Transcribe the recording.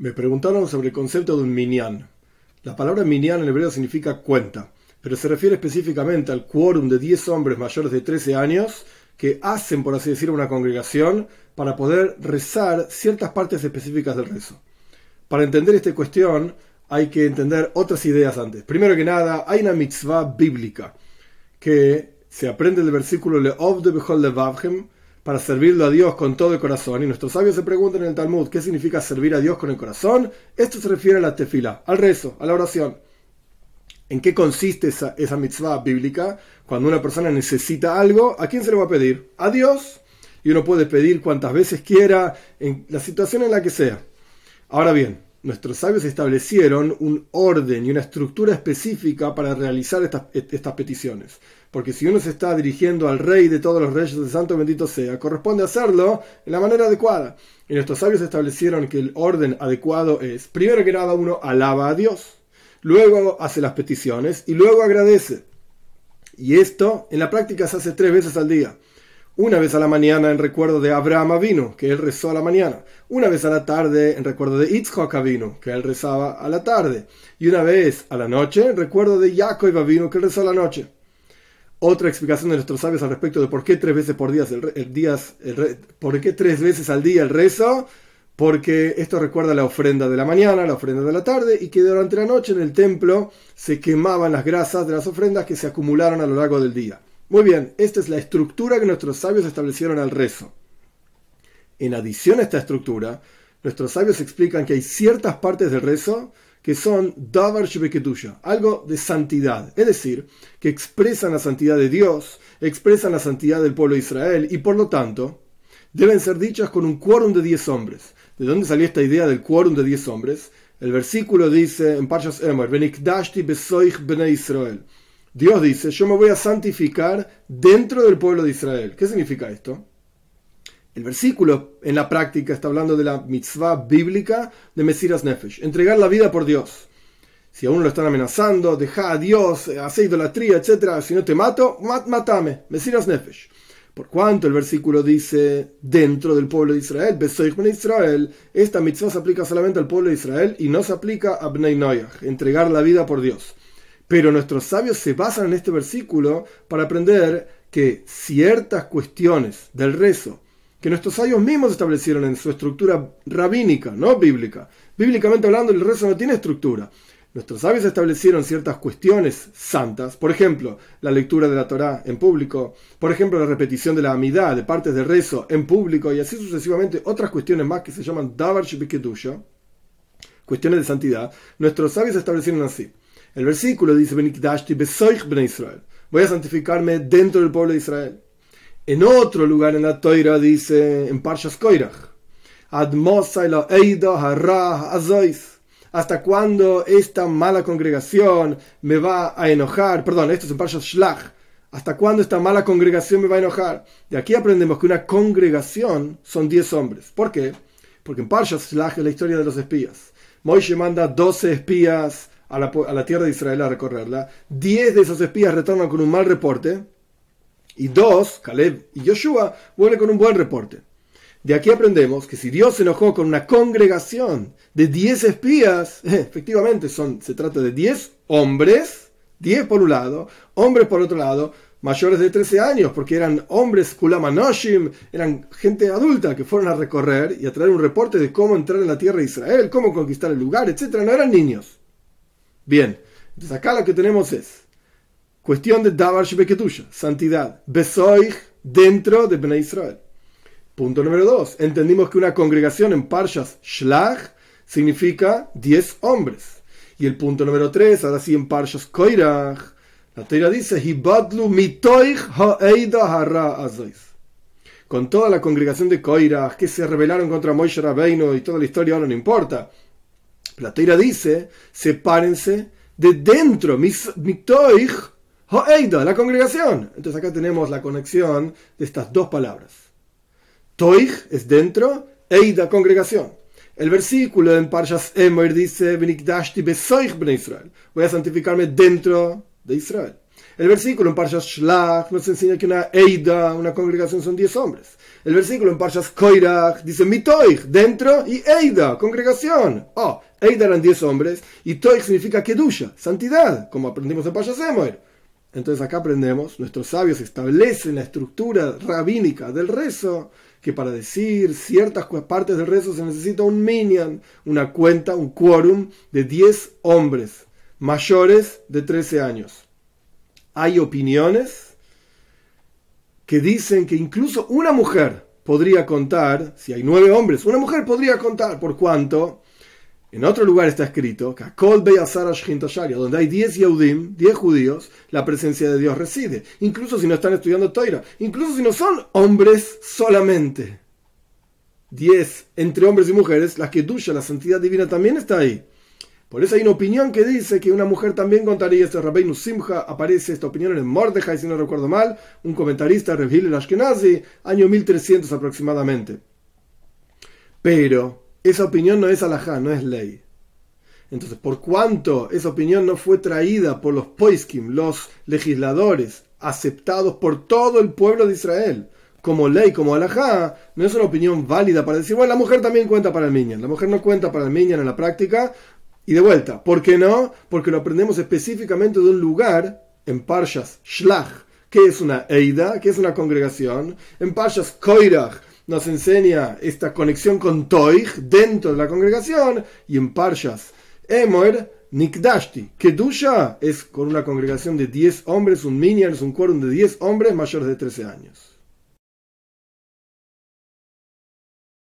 Me preguntaron sobre el concepto de un minyan. La palabra minyan en hebreo significa cuenta, pero se refiere específicamente al quórum de 10 hombres mayores de 13 años que hacen, por así decirlo, una congregación para poder rezar ciertas partes específicas del rezo. Para entender esta cuestión hay que entender otras ideas antes. Primero que nada, hay una mitzvah bíblica que se aprende del versículo Leov de Bechol Levavhem, para servirlo a Dios con todo el corazón. Y nuestros sabios se preguntan en el Talmud, ¿qué significa servir a Dios con el corazón? Esto se refiere a la tefila, al rezo, a la oración. ¿En qué consiste esa, esa mitzvah bíblica? Cuando una persona necesita algo, ¿a quién se le va a pedir? A Dios. Y uno puede pedir cuantas veces quiera, en la situación en la que sea. Ahora bien, nuestros sabios establecieron un orden y una estructura específica para realizar estas, peticiones. Porque si uno se está dirigiendo al rey de todos los reyes de santo bendito sea, corresponde hacerlo en la manera adecuada. Y nuestros sabios establecieron que el orden adecuado es, primero que nada, uno alaba a Dios, luego hace las peticiones y luego agradece. Y esto en la práctica se hace tres veces al día. Una vez a la mañana en recuerdo de Abraham vino, que él rezó a la mañana. Una vez a la tarde en recuerdo de Itzhak vino, que él rezaba a la tarde. Y una vez a la noche en recuerdo de Jacob vino, que él rezó a la noche. Otra explicación de nuestros sabios al respecto de por qué tres veces por día, el, por qué tres veces al día el rezo, porque esto recuerda la ofrenda de la mañana, la ofrenda de la tarde, y que durante la noche en el templo se quemaban las grasas de las ofrendas que se acumularon a lo largo del día. Muy bien, esta es la estructura que nuestros sabios establecieron al rezo. En adición a esta estructura, nuestros sabios explican que hay ciertas partes del rezo que son davar shbeketusha, algo de santidad, es decir, que expresan la santidad de Dios, expresan la santidad del pueblo de Israel y por lo tanto deben ser dichas con un quórum de 10 hombres. ¿De dónde salió esta idea del quórum de 10 hombres? El versículo dice en Parshas Emor, Benikdashti besoich bnei Israel. Dios dice, yo me voy a santificar dentro del pueblo de Israel. ¿Qué significa esto? El versículo en la práctica está hablando de la mitzvah bíblica de Mesiras Nefesh, entregar la vida por Dios. Si a uno lo están amenazando, deja a Dios, hace idolatría, etc. Si no te mato, mat, matame, Mesiras Nefesh. Por cuanto el versículo dice dentro del pueblo de Israel, Israel, esta mitzvah se aplica solamente al pueblo de Israel y no se aplica a Bnei Noyach, entregar la vida por Dios. Pero nuestros sabios se basan en este versículo para aprender que ciertas cuestiones del rezo que nuestros sabios mismos establecieron en su estructura rabínica, no bíblica. Bíblicamente hablando, el rezo no tiene estructura. Nuestros sabios establecieron ciertas cuestiones santas, por ejemplo, la lectura de la Torá en público, por ejemplo, la repetición de la amidad de partes del rezo en público y así sucesivamente otras cuestiones más que se llaman davar shibiketusha, cuestiones de santidad. Nuestros sabios establecieron así. El versículo dice, voy a santificarme dentro del pueblo de Israel. En otro lugar en la Toira dice, en Parshas Koirach, ¿Hasta cuándo esta mala congregación me va a enojar? Perdón, esto es en Parshas Shlach. ¿Hasta cuándo esta mala congregación me va a enojar? De aquí aprendemos que una congregación son 10 hombres. ¿Por qué? Porque en Parshas Shlach es la historia de los espías. Moishe manda 12 espías a la, tierra de Israel a recorrerla. Diez de esos espías retornan con un mal reporte. Y dos, Caleb y Joshua, vuelven con un buen reporte. De aquí aprendemos que si Dios se enojó con una congregación de diez espías, efectivamente son, se trata de diez hombres, diez por un lado, hombres por otro lado, mayores de 13 años, porque eran hombres kulamanoshim, eran gente adulta que fueron a recorrer y a traer un reporte de cómo entrar en la tierra de Israel, cómo conquistar el lugar, etc. No eran niños. Bien, entonces acá lo que tenemos es cuestión de Davar Shebeketusha, santidad, Besoich dentro de Bnei Israel. Punto número dos, entendimos que una congregación en Parshas Shlach significa 10 hombres. Y el punto número tres, ahora sí en Parshas Koirach, la Torah dice, Hibadlu con toda la congregación de Koirach que se rebelaron contra Moishe Rabbeinu y toda la historia ahora no importa. La Teira dice, sepárense de dentro, mitoich, hoeida, la congregación. Entonces acá tenemos la conexión de estas dos palabras. Toich es dentro, eida, congregación. El versículo en Parshas Emoir dice. Voy a santificarme dentro de Israel. El versículo en Parshas Shlach nos enseña que una Eida, una congregación, son 10 hombres. El versículo en Parshas Koirach dice Mitoich, dentro, y Eida, congregación. Oh, Eida eran 10 hombres, y Toich significa Kedusha, santidad, como aprendimos en Parshas Emoer. Entonces acá aprendemos, nuestros sabios establecen la estructura rabínica del rezo, que para decir ciertas partes del rezo se necesita un minyan, una cuenta, un quórum de 10 hombres mayores de 13 años. Hay opiniones que dicen que incluso una mujer podría contar, si hay nueve hombres, una mujer podría contar por cuánto en otro lugar está escrito donde hay 10 Yehudim, 10 judíos, la presencia de Dios reside. Incluso si no están estudiando Toira, incluso si no son hombres solamente. 10 entre hombres y mujeres, la que duya, la santidad divina también está ahí. Por eso hay una opinión que dice que una mujer también contaría esto. Rabbeinu Simcha aparece esta opinión en el Mordejai, si no recuerdo mal, un comentarista, Rev el Ashkenazi, año 1300 aproximadamente. Pero esa opinión no es alajá, no es ley. Entonces, por cuanto esa opinión no fue traída por los poiskim, los legisladores, aceptados por todo el pueblo de Israel, como ley, como alajá, no es una opinión válida para decir, bueno, la mujer también cuenta para el minyan. La mujer no cuenta para el minyan en la práctica. Y de vuelta, ¿por qué no? Porque lo aprendemos específicamente de un lugar, en Parshas Shlach, que es una Eida, que es una congregación, en Parshas Koirach, nos enseña esta conexión con Toich dentro de la congregación y en Parshas Emoer Nikdashti. Kedusha es con una congregación de 10 hombres, un minion, es un quórum de 10 hombres mayores de 13 años.